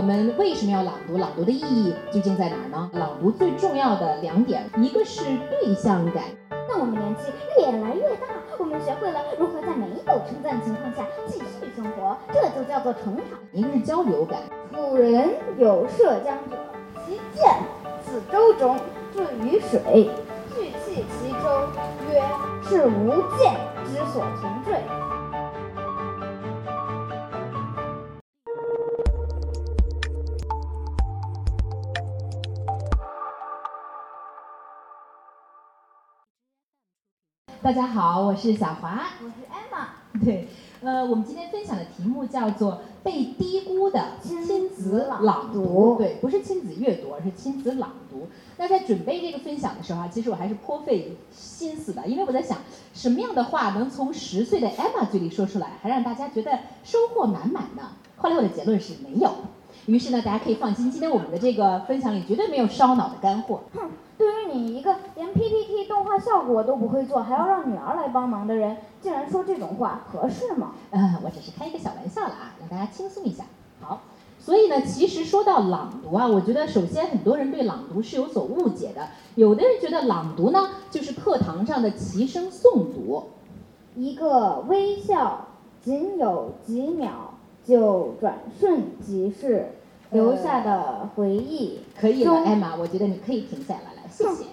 我们为什么要朗读？朗读的意义究竟在哪儿呢？朗读最重要的两点，一个是对象感。当我们年纪越来越大，我们学会了如何在没有称赞情况下继续生活，这就叫做成长。一个是交流感。古人有涉江者，其剑自舟中，至于水，聚气其舟，曰：是无剑之所从坠。大家好，我是小华，我是 Emma。对，呃，我们今天分享的题目叫做被低估的亲子朗读。对，不是亲子阅读，而是亲子朗读。那在准备这个分享的时候啊，其实我还是颇费心思的，因为我在想，什么样的话能从十岁的 Emma 嘴里说出来，还让大家觉得收获满满呢？后来我的结论是没有。于是呢，大家可以放心，今天我们的这个分享里绝对没有烧脑的干货。哼。对于画效果都不会做，还要让女儿来帮忙的人，竟然说这种话，合适吗？呃，我只是开一个小玩笑了啊，让大家轻松一下。好，所以呢，其实说到朗读啊，我觉得首先很多人对朗读是有所误解的。有的人觉得朗读呢，就是课堂上的齐声诵读，一个微笑，仅有几秒就转瞬即逝，留下的回忆。可以了，艾玛，我觉得你可以停下来了。谢谢。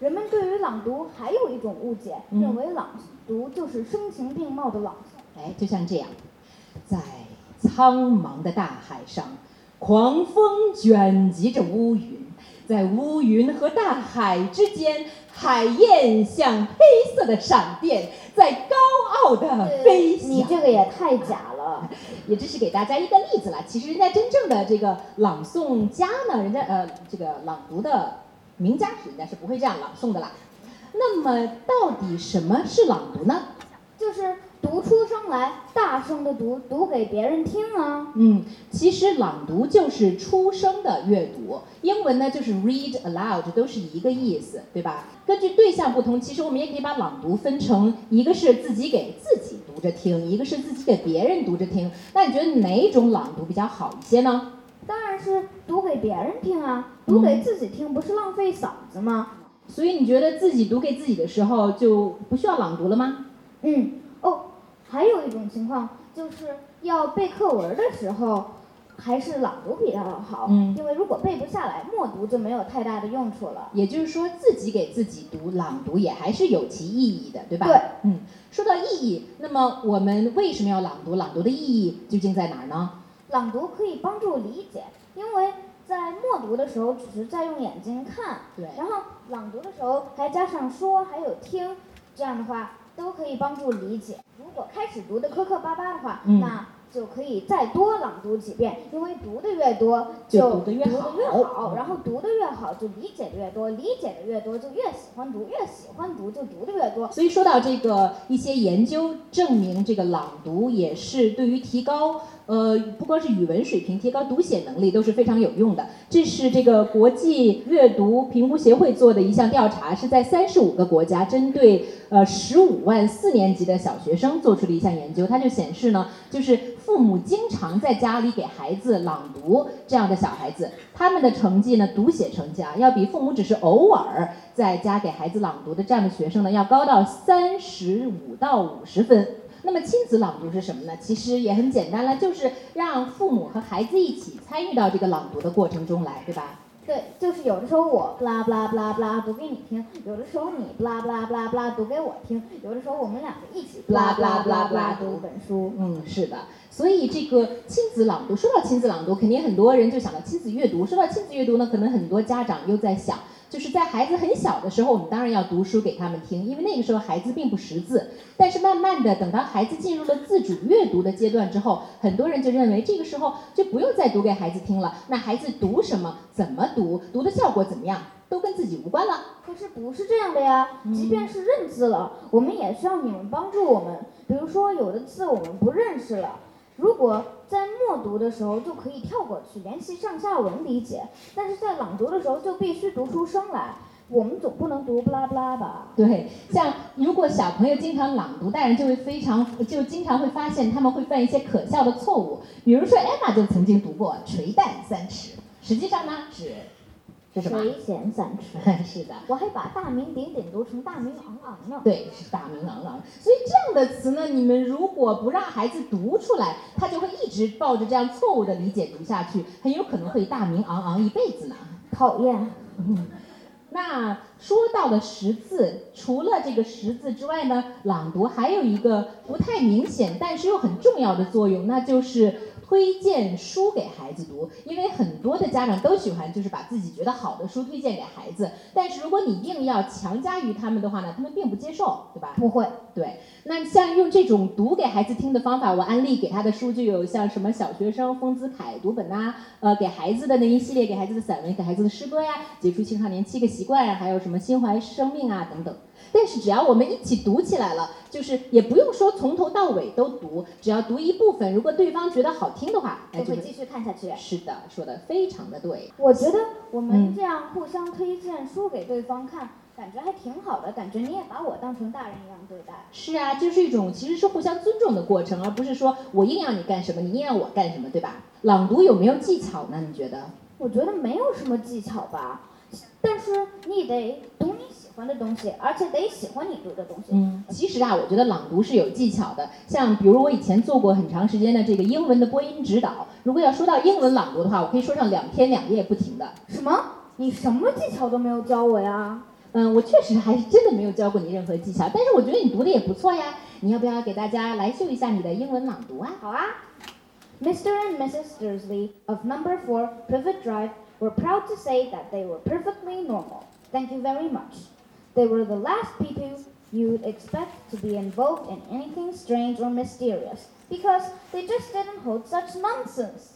人们对于朗读还有一种误解，认为朗读就是声情并茂的朗诵。哎，就像这样，在苍茫的大海上，狂风卷集着乌云，在乌云和大海之间，海燕像黑色的闪电，在高傲的飞翔。你这个也太假了。也这是给大家一个例子了。其实人家真正的这个朗诵家呢，人家呃这个朗读的。名家应该是不会这样朗诵的啦。那么，到底什么是朗读呢？就是读出声来，大声的读，读给别人听啊。嗯，其实朗读就是出声的阅读，英文呢就是 read aloud，都是一个意思，对吧？根据对象不同，其实我们也可以把朗读分成一个是自己给自己读着听，一个是自己给别人读着听。那你觉得哪种朗读比较好一些呢？当然是读给别人听啊，读给自己听不是浪费嗓子吗？所以你觉得自己读给自己的时候就不需要朗读了吗？嗯，哦，还有一种情况就是要背课文的时候，还是朗读比较好。嗯，因为如果背不下来，默读就没有太大的用处了。也就是说，自己给自己读朗读也还是有其意义的，对吧？对，嗯，说到意义，那么我们为什么要朗读？朗读的意义究竟在哪儿呢？朗读可以帮助理解，因为在默读的时候只是在用眼睛看，对，然后朗读的时候还加上说还有听，这样的话都可以帮助理解。如果开始读的磕磕巴巴的话，那。就可以再多朗读几遍，因为读的越多，就读的越好，然后读的越好，就理解的越多，理解的越多，就越喜欢读，越喜欢读，就读的越多。所以说到这个，一些研究证明，这个朗读也是对于提高，呃，不光是语文水平，提高读写能力都是非常有用的。这是这个国际阅读评估协会做的一项调查，是在三十五个国家针对。呃，十五万四年级的小学生做出的一项研究，它就显示呢，就是父母经常在家里给孩子朗读这样的小孩子，他们的成绩呢，读写成绩啊，要比父母只是偶尔在家给孩子朗读的这样的学生呢，要高到三十五到五十分。那么亲子朗读是什么呢？其实也很简单了，就是让父母和孩子一起参与到这个朗读的过程中来，对吧？对，就是有的时候我不拉不拉不拉不拉读给你听，有的时候你不拉不拉不拉不拉读给我听，有的时候我们两个一起不拉不拉不拉不拉读一本书。嗯，是的。所以这个亲子朗读，说到亲子朗读，肯定很多人就想到亲子阅读。说到亲子阅读呢，可能很多家长又在想。就是在孩子很小的时候，我们当然要读书给他们听，因为那个时候孩子并不识字。但是慢慢的，等到孩子进入了自主阅读的阶段之后，很多人就认为这个时候就不用再读给孩子听了。那孩子读什么，怎么读，读的效果怎么样，都跟自己无关了。可是不是这样的呀，即便是认字了，我们也需要你们帮助我们。比如说有的字我们不认识了。如果在默读的时候就可以跳过去，联系上下文理解；但是在朗读的时候就必须读出声来。我们总不能读不拉不拉吧？对，像如果小朋友经常朗读，大人就会非常就经常会发现他们会犯一些可笑的错误。比如说艾玛就曾经读过“垂蛋三尺”，实际上呢是是什么？垂涎三尺。是的。我还把大名鼎鼎读成大名昂昂呢。对，是大名昂昂。所以这样的词呢，你们如果不让孩子读出来，他就会一直抱着这样错误的理解读下去，很有可能会大名昂昂一辈子呢。讨厌。那说到的识字，除了这个识字之外呢，朗读还有一个不太明显，但是又很重要的作用，那就是。推荐书给孩子读，因为很多的家长都喜欢，就是把自己觉得好的书推荐给孩子。但是如果你硬要强加于他们的话呢，他们并不接受，对吧？不会。对。那像用这种读给孩子听的方法，我安利给他的书就有像什么小学生丰子恺读本呐，呃，给孩子的那一系列给孩子的散文，给孩子的诗歌呀，解除青少年七个习惯，还有什么心怀生命啊等等。但是只要我们一起读起来了，就是也不用说从头到尾都读，只要读一部分，如果对方觉得好听的话，就会继续看下去。是的，说的非常的对。我觉得我们这样互相推荐书给对方看，感觉还挺好的，感觉你也把我当成大人一样对待。是啊，就是一种其实是互相尊重的过程，而不是说我硬要你干什么，你硬要我干什么，对吧？朗读有没有技巧呢？你觉得？我觉得没有什么技巧吧，但是你得读你。欢的东西，而且得喜欢你读的东西。嗯，其实啊，我觉得朗读是有技巧的。像比如我以前做过很长时间的这个英文的播音指导，如果要说到英文朗读的话，我可以说上两天两夜不停的。什么？你什么技巧都没有教我呀？嗯，我确实还是真的没有教过你任何技巧，但是我觉得你读的也不错呀。你要不要给大家来秀一下你的英文朗读啊？好啊。Mr. and Mrs. Dursley of Number Four Privet Drive were proud to say that they were perfectly normal. Thank you very much. They were the last people you'd expect to be involved in anything strange or mysterious, because they just didn't hold such nonsense.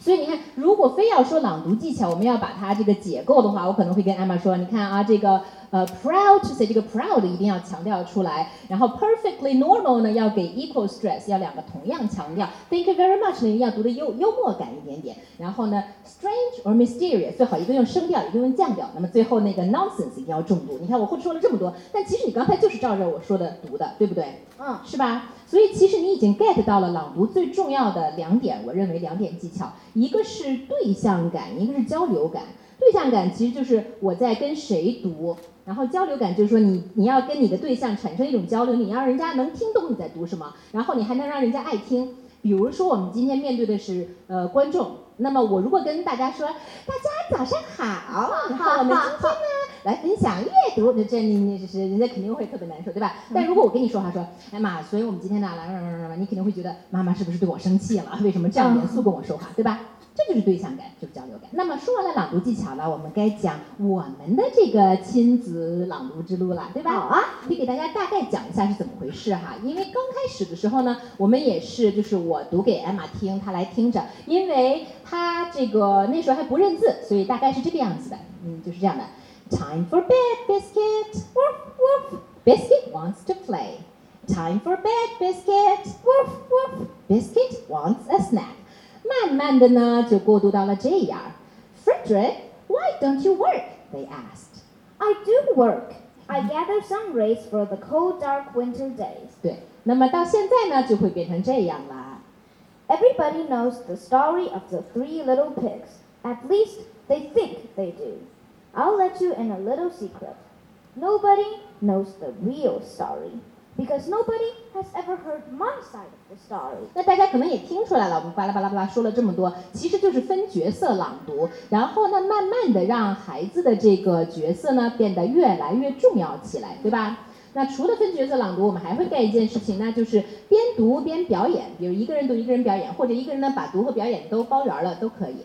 所以你看，如果非要说朗读技巧，我们要把它这个解构的话，我可能会跟艾玛说，你看啊，这个 呃，proud to say 这个 proud 一定要强调出来，然后 perfectly normal 呢要给 equal stress，要两个同样强调，thank you very much 呢要读的幽幽默感一点点，然后呢，strange or mysterious 最好一个用升调，一个用降调，那么最后那个 nonsense 一定要重读。你看我会说了这么多，但其实你刚才就是照着我说的读的，对不对？嗯，是吧？所以其实你已经 get 到了朗读最重要的两点，我认为两点技巧，一个是对象感，一个是交流感。对象感其实就是我在跟谁读，然后交流感就是说你你要跟你的对象产生一种交流，你要让人家能听懂你在读什么，然后你还能让人家爱听。比如说我们今天面对的是呃观众，那么我如果跟大家说大家早上好，然后我们今天呢。来分享阅读，那这你你是人家肯定会特别难受，对吧？但如果我跟你说话说，哎妈，所以我们今天呢，来来来来来，你肯定会觉得妈妈是不是对我生气了？为什么这样严肃跟我说话，对吧？这就是对象感，就是交流感。那么说完了朗读技巧了，我们该讲我们的这个亲子朗读之路了，对吧？好啊，可以给大家大概讲一下是怎么回事哈。因为刚开始的时候呢，我们也是就是我读给艾玛听，她来听着，因为她这个那时候还不认字，所以大概是这个样子的，嗯，就是这样的。Time for bed, Biscuit. Woof, woof. Biscuit wants to play. Time for bed, Biscuit. Woof, woof. Biscuit wants a snack. 慢慢的呢，就过渡到了这样。Frederick, why don't you work? They asked. I do work. I gather some rays for the cold, dark winter days. 对，那么到现在呢，就会变成这样啦。Everybody knows the story of the three little pigs. At least they think they do. I'll let you in a little secret. Nobody knows the real story Because nobody has ever heard my side of the story. 那大家可能也听出来了，我们巴拉巴拉巴拉说了这么多，其实就是分角色朗读，然后呢，慢慢的让孩子的这个角色呢变得越来越重要起来，对吧？那除了分角色朗读，我们还会干一件事情，那就是边读边表演，比如一个人读一个人表演，或者一个人呢把读和表演都包圆了都可以。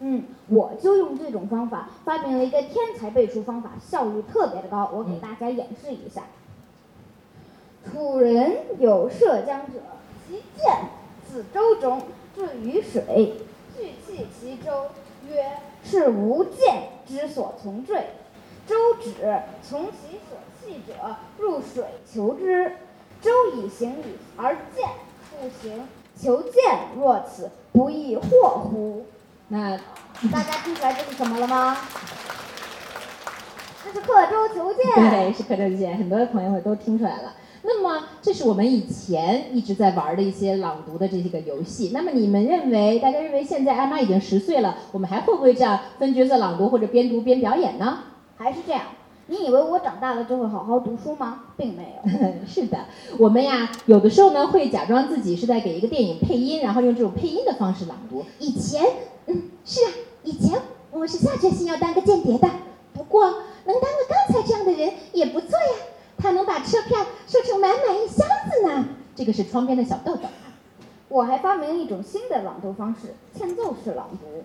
嗯，我就用这种方法发明了一个天才背书方法，效率特别的高。我给大家演示一下。楚人有涉江者，其剑自舟中，坠于水，具弃其舟，曰：“是吾剑之所从坠。”舟止，从其所弃者入水求之。舟以行矣，而剑不行，求剑若此，不亦惑乎？那大家听出来这是什么了吗？这是刻舟求剑。对，是刻舟求剑，很多朋友都听出来了。那么，这是我们以前一直在玩的一些朗读的这些个游戏。那么，你们认为，大家认为现在艾玛已经十岁了，我们还会不会这样分角色朗读或者边读边表演呢？还是这样？你以为我长大了就会好好读书吗？并没有。是的，我们呀，有的时候呢会假装自己是在给一个电影配音，然后用这种配音的方式朗读。以前，嗯，是啊，以前我是下决心要当个间谍的。不过，能当个刚才这样的人也不错呀。他能把车票收成满满一箱子呢。这个是窗边的小豆豆。我还发明了一种新的朗读方式——欠揍式朗读。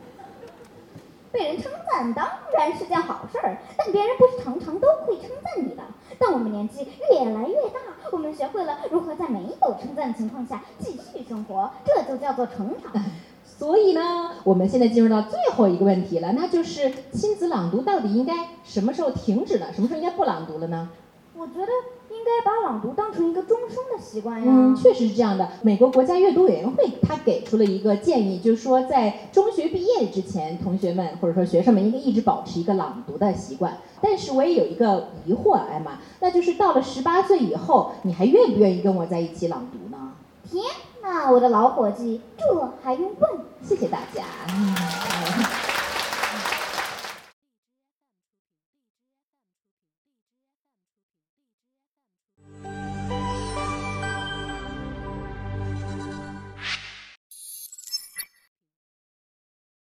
被人称赞当然是件好事儿，但别人不是常常都会称赞你的。当我们年纪越来越大，我们学会了如何在没有称赞的情况下继续生活，这就叫做成长。所以呢，我们现在进入到最后一个问题了，那就是亲子朗读到底应该什么时候停止呢？什么时候应该不朗读了呢？我觉得应该把朗读当成一个终生的习惯呀。嗯，确实是这样的。美国国家阅读委员会他给出了一个建议，就是说在中学毕业之前，同学们或者说学生们应该一直保持一个朗读的习惯。但是我也有一个疑惑，艾玛，那就是到了十八岁以后，你还愿不愿意跟我在一起朗读呢？天哪，我的老伙计，这还用问？谢谢大家。